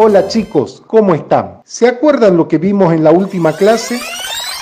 Hola chicos, ¿cómo están? ¿Se acuerdan lo que vimos en la última clase?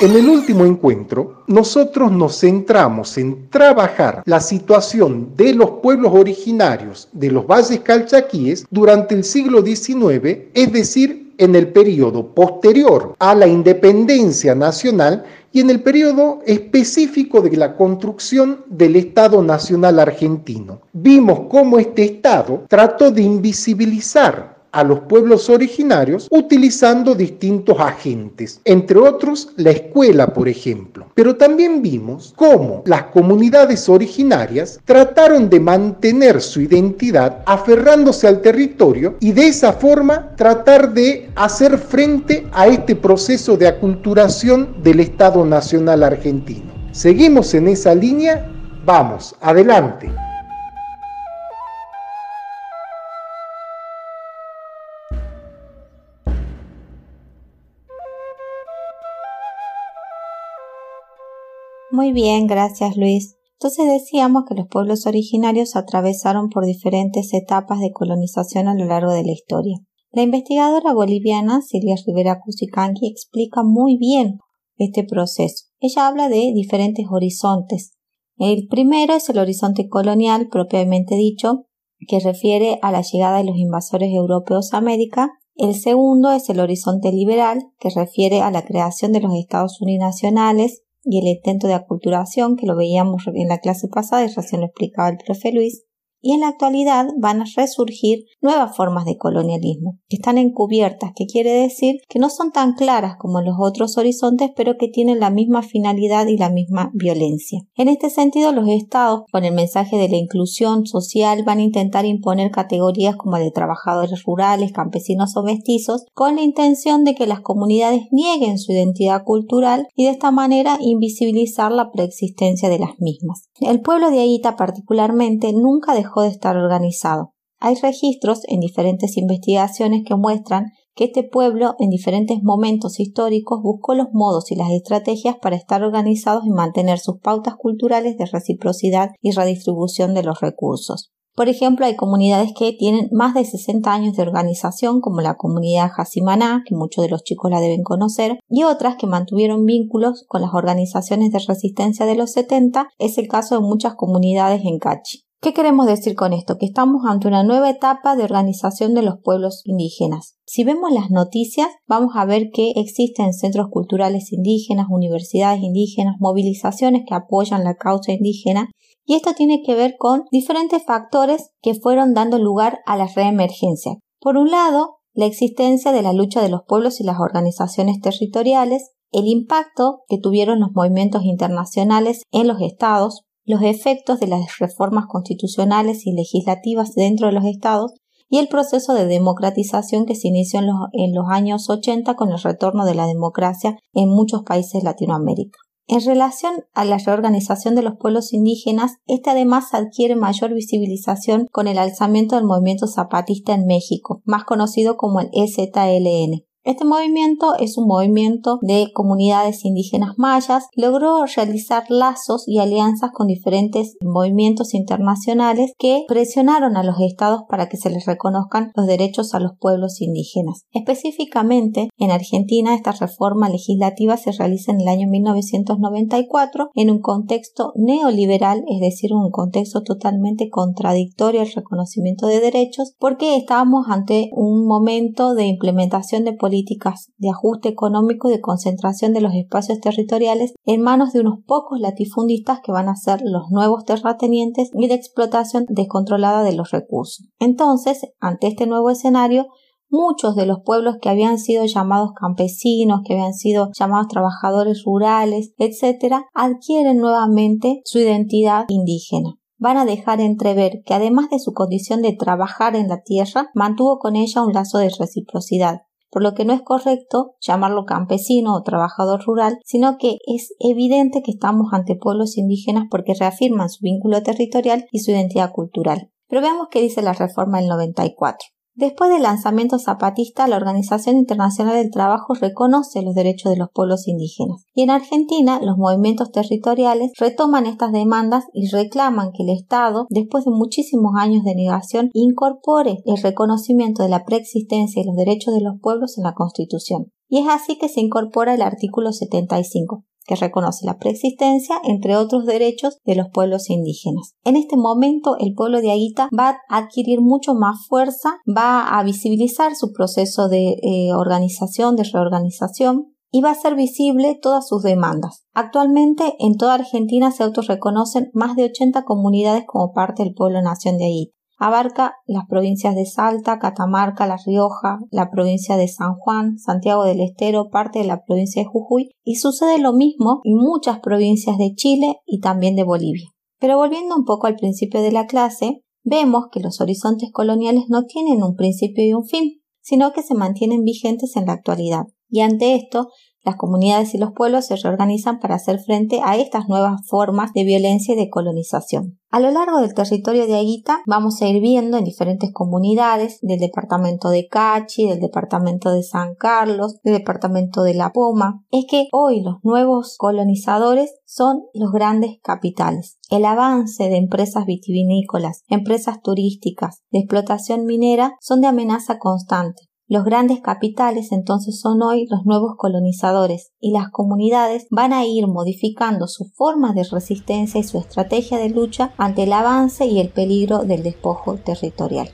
En el último encuentro, nosotros nos centramos en trabajar la situación de los pueblos originarios de los valles calchaquíes durante el siglo XIX, es decir, en el periodo posterior a la independencia nacional y en el periodo específico de la construcción del Estado Nacional Argentino. Vimos cómo este Estado trató de invisibilizar a los pueblos originarios utilizando distintos agentes, entre otros la escuela, por ejemplo. Pero también vimos cómo las comunidades originarias trataron de mantener su identidad aferrándose al territorio y de esa forma tratar de hacer frente a este proceso de aculturación del Estado Nacional Argentino. ¿Seguimos en esa línea? Vamos, adelante. Muy bien, gracias Luis. Entonces decíamos que los pueblos originarios atravesaron por diferentes etapas de colonización a lo largo de la historia. La investigadora boliviana Silvia Rivera Cusicanqui explica muy bien este proceso. Ella habla de diferentes horizontes. El primero es el horizonte colonial propiamente dicho, que refiere a la llegada de los invasores europeos a América. El segundo es el horizonte liberal, que refiere a la creación de los estados uninacionales y el intento de aculturación que lo veíamos en la clase pasada y recién lo explicaba el profe Luis y en la actualidad van a resurgir nuevas formas de colonialismo, que están encubiertas, que quiere decir que no son tan claras como los otros horizontes, pero que tienen la misma finalidad y la misma violencia. En este sentido, los estados, con el mensaje de la inclusión social, van a intentar imponer categorías como de trabajadores rurales, campesinos o mestizos, con la intención de que las comunidades nieguen su identidad cultural y de esta manera invisibilizar la preexistencia de las mismas. El pueblo de Aita particularmente nunca dejó de estar organizado. Hay registros en diferentes investigaciones que muestran que este pueblo en diferentes momentos históricos buscó los modos y las estrategias para estar organizados y mantener sus pautas culturales de reciprocidad y redistribución de los recursos. Por ejemplo, hay comunidades que tienen más de 60 años de organización, como la comunidad Jasimaná, que muchos de los chicos la deben conocer, y otras que mantuvieron vínculos con las organizaciones de resistencia de los 70, es el caso de muchas comunidades en Cachi. ¿Qué queremos decir con esto? Que estamos ante una nueva etapa de organización de los pueblos indígenas. Si vemos las noticias, vamos a ver que existen centros culturales indígenas, universidades indígenas, movilizaciones que apoyan la causa indígena y esto tiene que ver con diferentes factores que fueron dando lugar a la reemergencia. Por un lado, la existencia de la lucha de los pueblos y las organizaciones territoriales, el impacto que tuvieron los movimientos internacionales en los estados, los efectos de las reformas constitucionales y legislativas dentro de los estados y el proceso de democratización que se inició en los, años 80 con el retorno de la democracia en muchos países de Latinoamérica. En relación a la reorganización de los pueblos indígenas, este además adquiere mayor visibilización con el alzamiento del movimiento zapatista en México, más conocido como el EZLN. Este movimiento es un movimiento de comunidades indígenas mayas, logró realizar lazos y alianzas con diferentes movimientos internacionales que presionaron a los estados para que se les reconozcan los derechos a los pueblos indígenas. Específicamente, en Argentina esta reforma legislativa se realiza en el año 1994 en un contexto neoliberal, es decir, un contexto totalmente contradictorio al reconocimiento de derechos, porque estábamos ante un momento de implementación de políticas políticas de ajuste económico de concentración de los espacios territoriales en manos de unos pocos latifundistas que van a ser los nuevos terratenientes y de explotación descontrolada de los recursos. Entonces, ante este nuevo escenario, muchos de los pueblos que habían sido llamados campesinos, que habían sido llamados trabajadores rurales, etc., adquieren nuevamente su identidad indígena van a dejar entrever que además de su condición de trabajar en la tierra, mantuvo con ella un lazo de reciprocidad, por lo que no es correcto llamarlo campesino o trabajador rural, sino que es evidente que estamos ante pueblos indígenas porque reafirman su vínculo territorial y su identidad cultural. Pero veamos qué dice la reforma del 94. Después del lanzamiento zapatista, la Organización Internacional del Trabajo reconoce los derechos de los pueblos indígenas. Y en Argentina, los movimientos territoriales retoman estas demandas y reclaman que el Estado, después de muchísimos años de negación, incorpore el reconocimiento de la preexistencia y los derechos de los pueblos en la Constitución. Y es así que se incorpora el artículo 75, que reconoce la preexistencia, entre otros derechos, de los pueblos indígenas. En este momento, el pueblo de Aguita va a adquirir mucho más fuerza, va a visibilizar su proceso de eh, organización, de reorganización, y va a ser visible todas sus demandas. Actualmente en toda Argentina se autorreconocen más de 80 comunidades como parte del pueblo nación de Aguita. Abarca las provincias de Salta, Catamarca, La Rioja, la provincia de San Juan, Santiago del Estero, parte de la provincia de Jujuy y sucede lo mismo en muchas provincias de Chile y también de Bolivia. Pero volviendo un poco al principio de la clase, vemos que los horizontes coloniales no tienen un principio y un fin, sino que se mantienen vigentes en la actualidad. Y ante esto, las comunidades y los pueblos se reorganizan para hacer frente a estas nuevas formas de violencia y de colonización. A lo largo del territorio de Aguita vamos a ir viendo en diferentes comunidades del departamento de Cachi, del departamento de San Carlos, del departamento de La Poma, es que hoy los nuevos colonizadores son los grandes capitales. El avance de empresas vitivinícolas, empresas turísticas, de explotación minera son de amenaza constante. Los grandes capitales entonces son hoy los nuevos colonizadores y las comunidades van a ir modificando sus formas de resistencia y su estrategia de lucha ante el avance y el peligro del despojo territorial.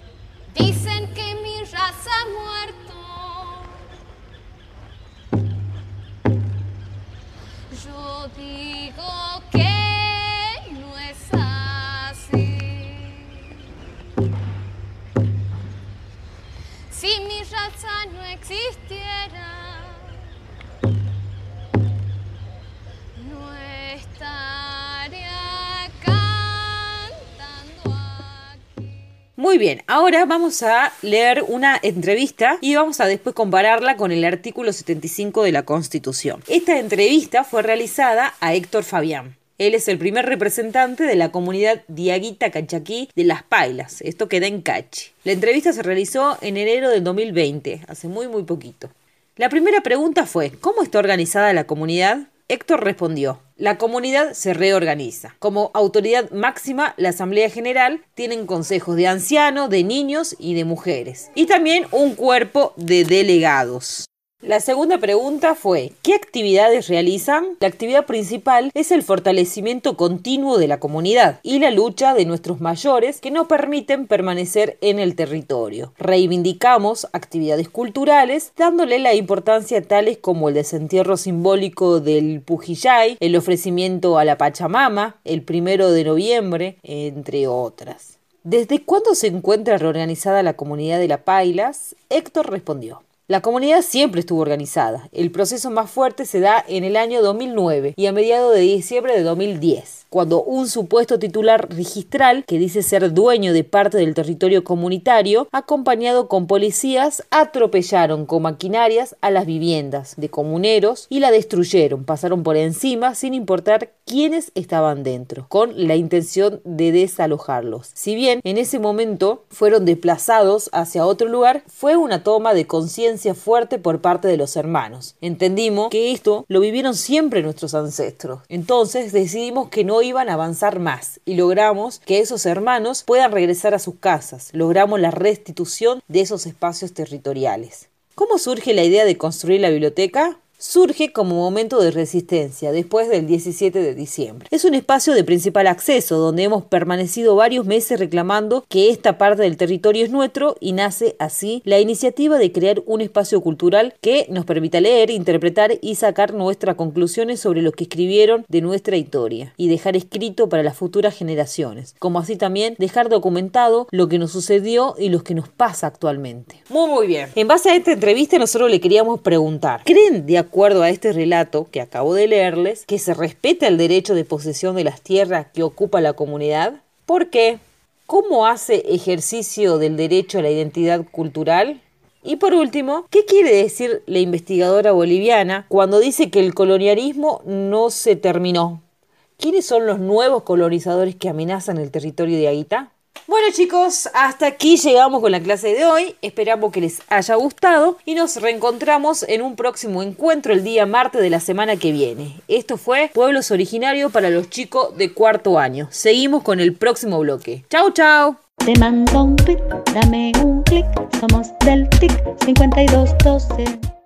Muy bien, ahora vamos a leer una entrevista y vamos a después compararla con el artículo 75 de la Constitución. Esta entrevista fue realizada a Héctor Fabián. Él es el primer representante de la comunidad Diaguita Cachaquí de Las Pailas. Esto queda en Cachi. La entrevista se realizó en enero del 2020, hace muy muy poquito. La primera pregunta fue, ¿cómo está organizada la comunidad? Héctor respondió, la comunidad se reorganiza. Como autoridad máxima, la Asamblea General tiene consejos de ancianos, de niños y de mujeres. Y también un cuerpo de delegados. La segunda pregunta fue, ¿qué actividades realizan? La actividad principal es el fortalecimiento continuo de la comunidad y la lucha de nuestros mayores que nos permiten permanecer en el territorio. Reivindicamos actividades culturales dándole la importancia tales como el desentierro simbólico del Pujillay, el ofrecimiento a la Pachamama, el primero de noviembre, entre otras. ¿Desde cuándo se encuentra reorganizada la comunidad de La Pailas? Héctor respondió. La comunidad siempre estuvo organizada. El proceso más fuerte se da en el año 2009 y a mediados de diciembre de 2010, cuando un supuesto titular registral que dice ser dueño de parte del territorio comunitario, acompañado con policías, atropellaron con maquinarias a las viviendas de comuneros y la destruyeron, pasaron por encima sin importar quiénes estaban dentro, con la intención de desalojarlos. Si bien en ese momento fueron desplazados hacia otro lugar, fue una toma de conciencia fuerte por parte de los hermanos. Entendimos que esto lo vivieron siempre nuestros ancestros. Entonces decidimos que no iban a avanzar más y logramos que esos hermanos puedan regresar a sus casas. Logramos la restitución de esos espacios territoriales. ¿Cómo surge la idea de construir la biblioteca? Surge como momento de resistencia después del 17 de diciembre. Es un espacio de principal acceso donde hemos permanecido varios meses reclamando que esta parte del territorio es nuestro y nace así la iniciativa de crear un espacio cultural que nos permita leer, interpretar y sacar nuestras conclusiones sobre lo que escribieron de nuestra historia y dejar escrito para las futuras generaciones, como así también dejar documentado lo que nos sucedió y lo que nos pasa actualmente. Muy muy bien. En base a esta entrevista nosotros le queríamos preguntar, ¿creen de acuerdo a este relato que acabo de leerles, que se respeta el derecho de posesión de las tierras que ocupa la comunidad? ¿Por qué? ¿Cómo hace ejercicio del derecho a la identidad cultural? Y por último, ¿qué quiere decir la investigadora boliviana cuando dice que el colonialismo no se terminó? ¿Quiénes son los nuevos colonizadores que amenazan el territorio de Aguita? Bueno chicos, hasta aquí llegamos con la clase de hoy. Esperamos que les haya gustado y nos reencontramos en un próximo encuentro el día martes de la semana que viene. Esto fue Pueblos Originarios para los chicos de cuarto año. Seguimos con el próximo bloque. Chau, chau. Te mando un tweet, dame un clic, somos del TIC 5212.